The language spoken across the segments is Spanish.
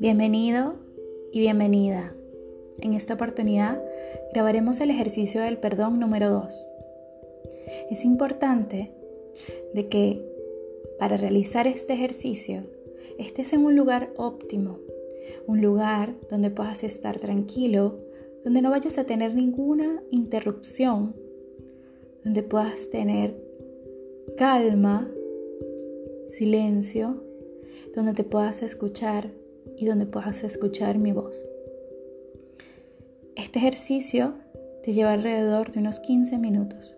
Bienvenido y bienvenida. En esta oportunidad grabaremos el ejercicio del perdón número 2. Es importante de que para realizar este ejercicio estés en un lugar óptimo, un lugar donde puedas estar tranquilo, donde no vayas a tener ninguna interrupción, donde puedas tener calma, silencio, donde te puedas escuchar y donde puedas escuchar mi voz. Este ejercicio te lleva alrededor de unos 15 minutos.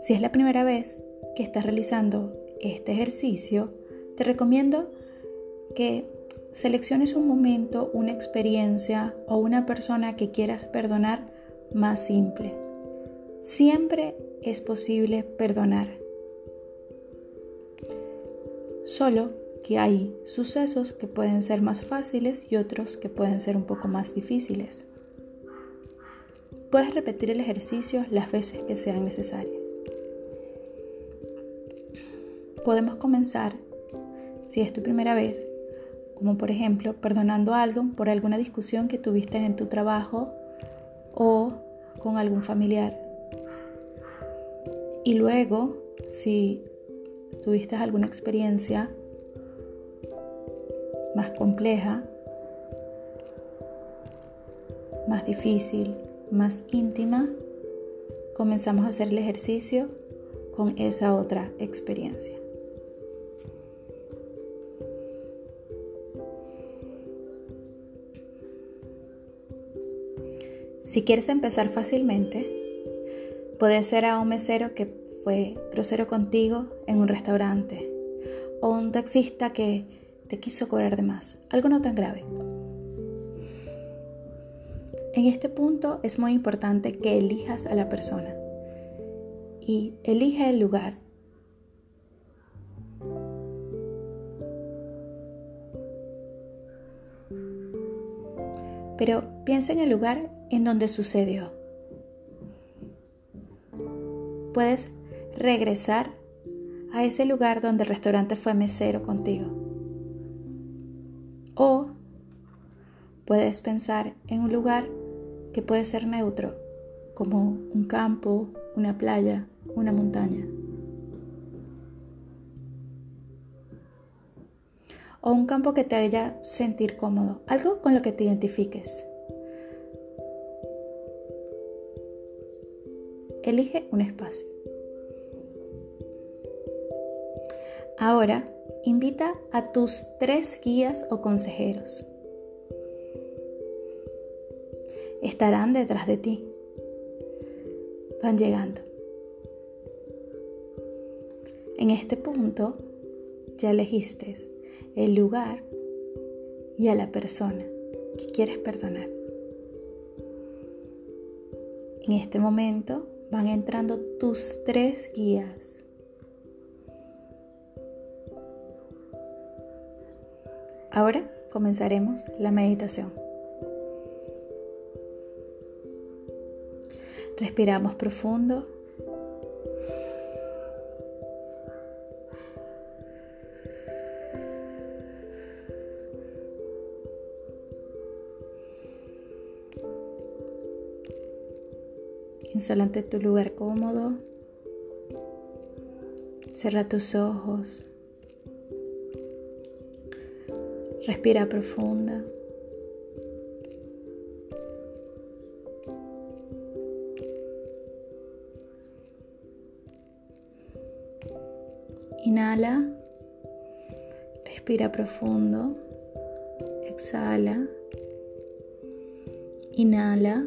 Si es la primera vez que estás realizando este ejercicio, te recomiendo que selecciones un momento, una experiencia o una persona que quieras perdonar más simple. Siempre es posible perdonar. Solo que hay sucesos que pueden ser más fáciles y otros que pueden ser un poco más difíciles. Puedes repetir el ejercicio las veces que sean necesarias. Podemos comenzar, si es tu primera vez, como por ejemplo perdonando algo por alguna discusión que tuviste en tu trabajo o con algún familiar. Y luego, si tuviste alguna experiencia más compleja, más difícil, más íntima, comenzamos a hacer el ejercicio con esa otra experiencia. Si quieres empezar fácilmente, puede ser a un mesero que fue grosero contigo en un restaurante o un taxista que te quiso cobrar de más, algo no tan grave. En este punto es muy importante que elijas a la persona y elige el lugar. Pero piensa en el lugar en donde sucedió. Puedes regresar a ese lugar donde el restaurante fue mesero contigo. O puedes pensar en un lugar que puede ser neutro, como un campo, una playa, una montaña. O un campo que te haga sentir cómodo, algo con lo que te identifiques. Elige un espacio. Ahora invita a tus tres guías o consejeros. Estarán detrás de ti. Van llegando. En este punto ya elegiste el lugar y a la persona que quieres perdonar. En este momento van entrando tus tres guías Ahora comenzaremos la meditación. Respiramos profundo. Insolante tu lugar cómodo. Cierra tus ojos. Respira profunda. Inhala. Respira profundo. Exhala. Inhala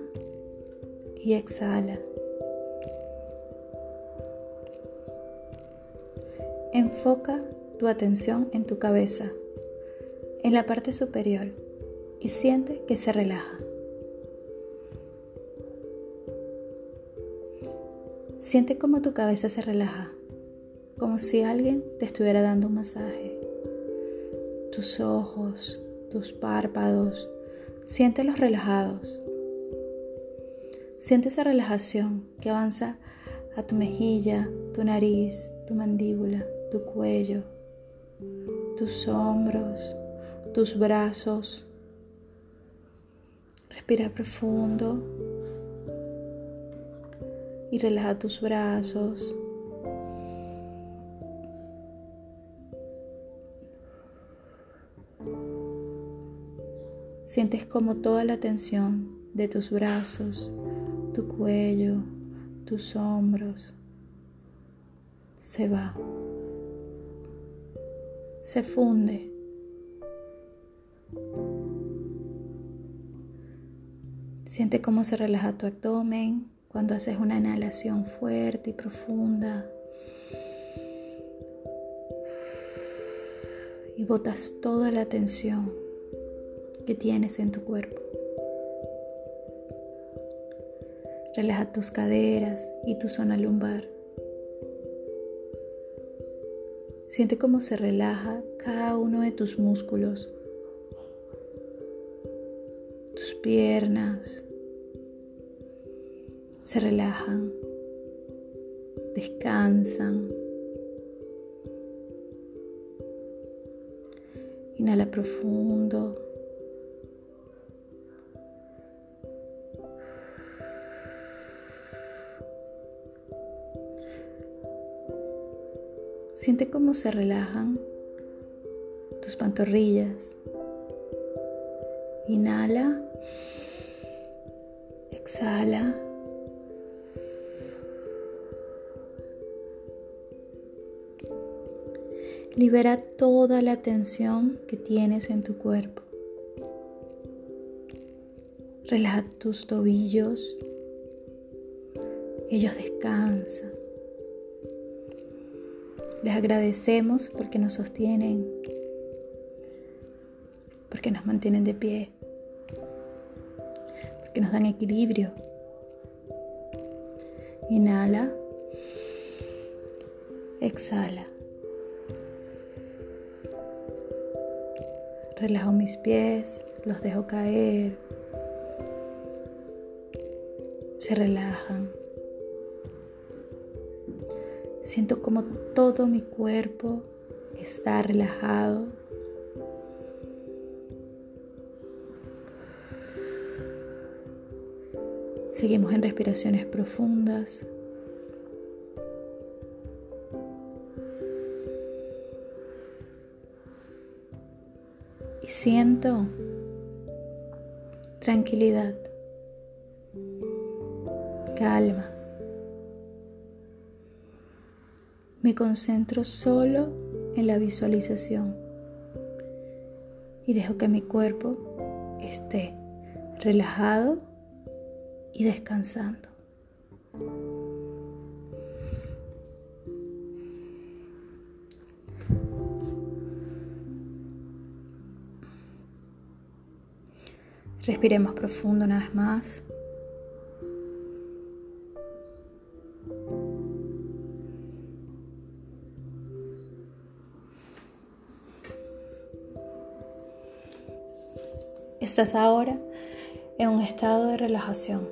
y exhala. Enfoca tu atención en tu cabeza en la parte superior y siente que se relaja. Siente como tu cabeza se relaja, como si alguien te estuviera dando un masaje. Tus ojos, tus párpados, siéntelos relajados. Siente esa relajación que avanza a tu mejilla, tu nariz, tu mandíbula, tu cuello, tus hombros, tus brazos. Respira profundo y relaja tus brazos. Sientes como toda la tensión de tus brazos, tu cuello, tus hombros se va, se funde. Siente cómo se relaja tu abdomen cuando haces una inhalación fuerte y profunda. Y botas toda la tensión que tienes en tu cuerpo. Relaja tus caderas y tu zona lumbar. Siente cómo se relaja cada uno de tus músculos, tus piernas se relajan, descansan. Inhala profundo. Siente cómo se relajan tus pantorrillas. Inhala. Exhala. Libera toda la tensión que tienes en tu cuerpo. Relaja tus tobillos. Ellos descansan. Les agradecemos porque nos sostienen, porque nos mantienen de pie, porque nos dan equilibrio. Inhala, exhala. Relajo mis pies, los dejo caer. Se relajan. Siento como todo mi cuerpo está relajado. Seguimos en respiraciones profundas. Y siento tranquilidad, calma. Me concentro solo en la visualización y dejo que mi cuerpo esté relajado y descansando. Respiremos profundo una vez más. Estás ahora en un estado de relajación.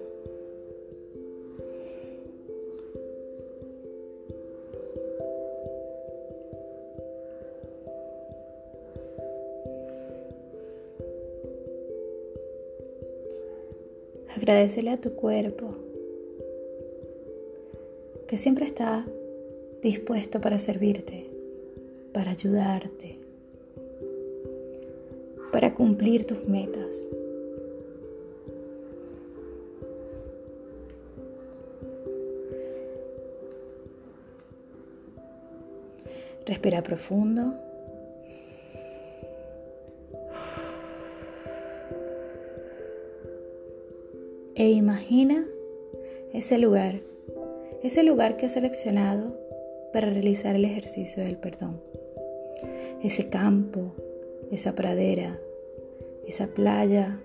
Agradecele a tu cuerpo que siempre está dispuesto para servirte, para ayudarte, cumplir tus metas. Respira profundo. E imagina ese lugar, ese lugar que has seleccionado para realizar el ejercicio del perdón. Ese campo, esa pradera, esa playa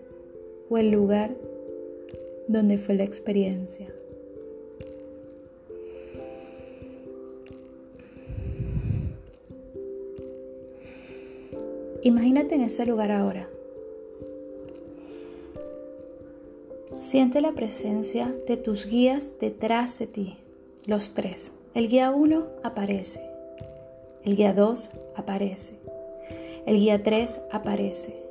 o el lugar donde fue la experiencia. Imagínate en ese lugar ahora. Siente la presencia de tus guías detrás de ti, los tres. El guía 1 aparece. El guía 2 aparece. El guía 3 aparece.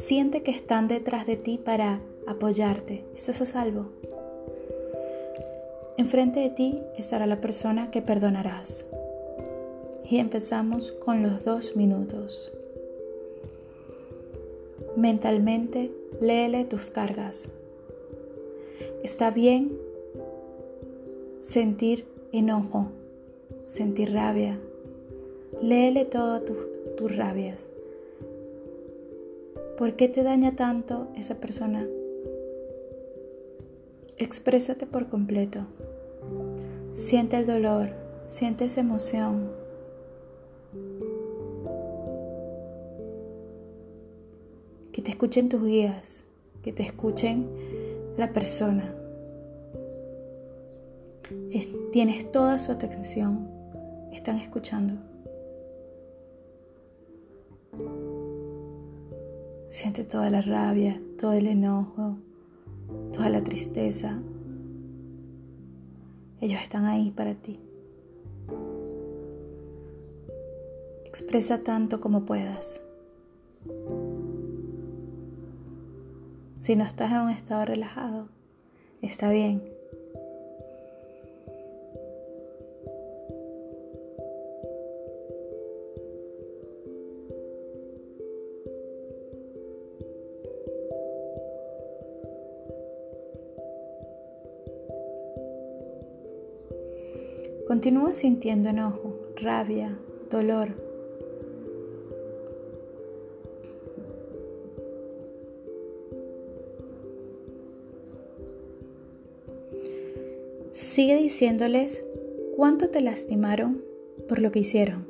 Siente que están detrás de ti para apoyarte. Estás a salvo. Enfrente de ti estará la persona que perdonarás. Y empezamos con los dos minutos. Mentalmente, léele tus cargas. Está bien sentir enojo, sentir rabia. Léele todas tus rabias. ¿Por qué te daña tanto esa persona? Exprésate por completo. Siente el dolor, siente esa emoción. Que te escuchen tus guías, que te escuchen la persona. tienes toda su atención, están escuchando. Siente toda la rabia, todo el enojo, toda la tristeza. Ellos están ahí para ti. Expresa tanto como puedas. Si no estás en un estado relajado, está bien. Continúa sintiendo enojo, rabia, dolor. Sigue diciéndoles cuánto te lastimaron por lo que hicieron.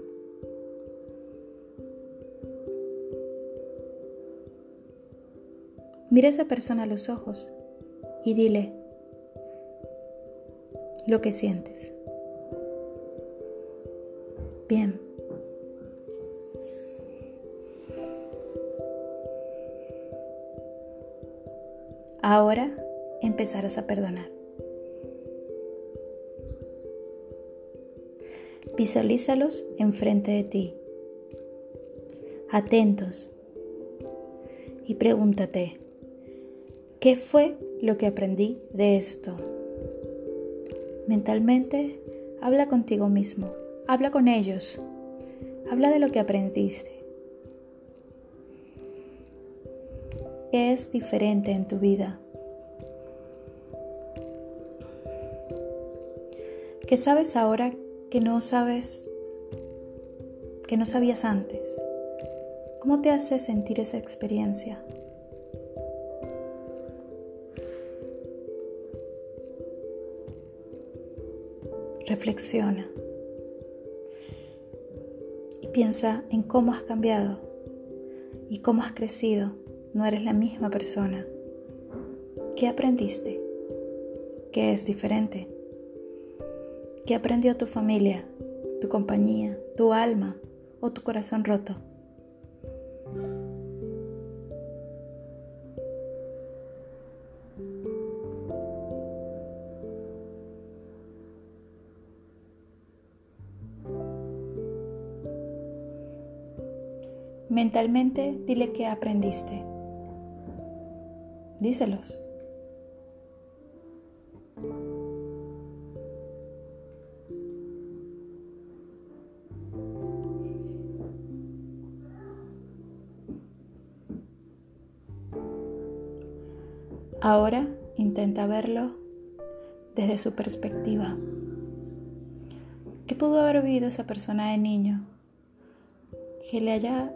Mira a esa persona a los ojos y dile lo que sientes. Bien. Ahora empezarás a perdonar. Visualízalos enfrente de ti, atentos, y pregúntate, ¿qué fue lo que aprendí de esto? Mentalmente, habla contigo mismo. Habla con ellos. Habla de lo que aprendiste. ¿Qué es diferente en tu vida? ¿Qué sabes ahora que no sabes, que no sabías antes? ¿Cómo te hace sentir esa experiencia? Reflexiona. Piensa en cómo has cambiado y cómo has crecido. No eres la misma persona. ¿Qué aprendiste? ¿Qué es diferente? ¿Qué aprendió tu familia, tu compañía, tu alma o tu corazón roto? Mentalmente dile que aprendiste. Díselos. Ahora intenta verlo desde su perspectiva. ¿Qué pudo haber vivido esa persona de niño que le haya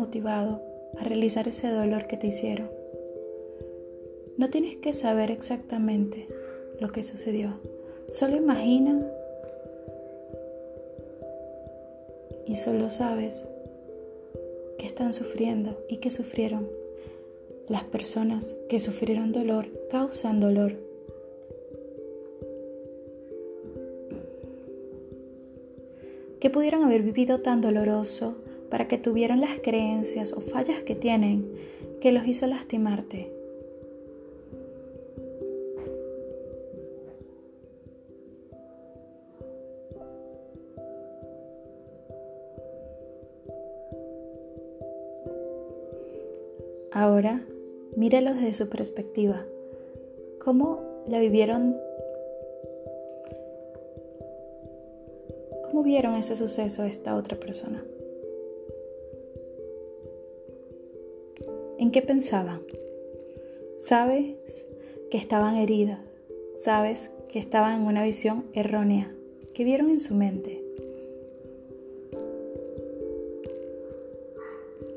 motivado a realizar ese dolor que te hicieron. No tienes que saber exactamente lo que sucedió. Solo imagina y solo sabes que están sufriendo y que sufrieron. Las personas que sufrieron dolor causan dolor. que pudieron haber vivido tan doloroso para que tuvieran las creencias o fallas que tienen que los hizo lastimarte. Ahora, míralos desde su perspectiva. ¿Cómo la vivieron? ¿Cómo vieron ese suceso esta otra persona? ¿En qué pensaban? Sabes que estaban heridas, sabes que estaban en una visión errónea, que vieron en su mente.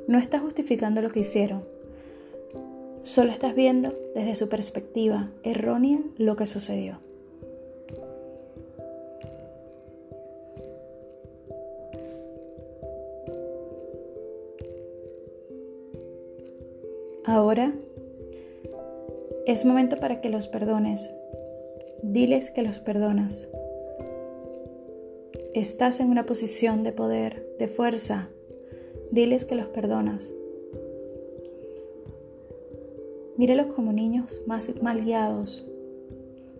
No estás justificando lo que hicieron, solo estás viendo desde su perspectiva errónea lo que sucedió. Ahora es momento para que los perdones. Diles que los perdonas. Estás en una posición de poder, de fuerza. Diles que los perdonas. Míralos como niños más mal guiados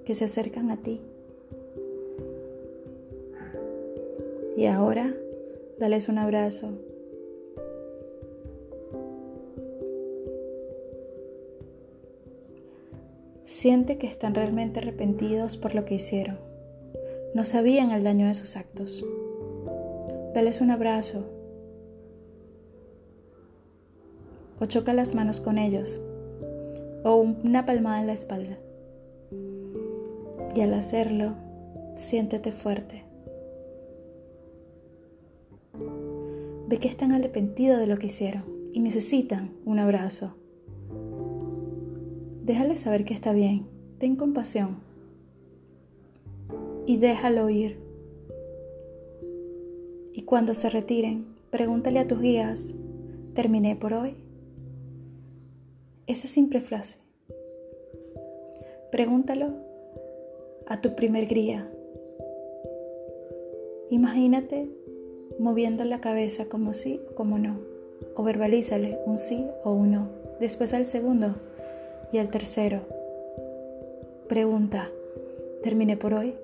que se acercan a ti. Y ahora, dales un abrazo, Siente que están realmente arrepentidos por lo que hicieron. No sabían el daño de sus actos. Dales un abrazo o choca las manos con ellos o una palmada en la espalda. Y al hacerlo, siéntete fuerte. Ve que están arrepentidos de lo que hicieron y necesitan un abrazo. Déjale saber que está bien. Ten compasión. Y déjalo ir. Y cuando se retiren, pregúntale a tus guías, ¿terminé por hoy? Esa simple frase. Pregúntalo a tu primer guía. Imagínate moviendo la cabeza como sí o como no. O verbalízale un sí o un no. Después al segundo, y el tercero, pregunta, ¿terminé por hoy?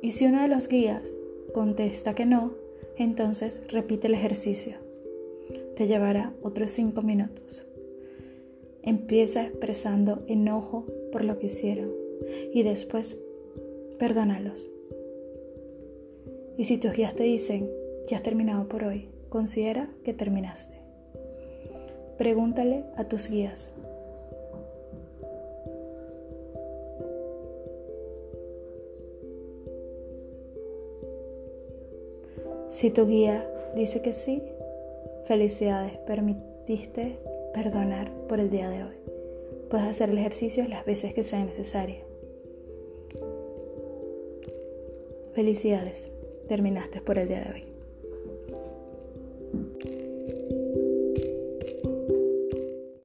Y si uno de los guías contesta que no, entonces repite el ejercicio. Te llevará otros cinco minutos. Empieza expresando enojo por lo que hicieron y después perdónalos. Y si tus guías te dicen que has terminado por hoy, considera que terminaste. Pregúntale a tus guías. Si tu guía dice que sí, felicidades, permitiste perdonar por el día de hoy. Puedes hacer el ejercicio las veces que sea necesario. Felicidades, terminaste por el día de hoy.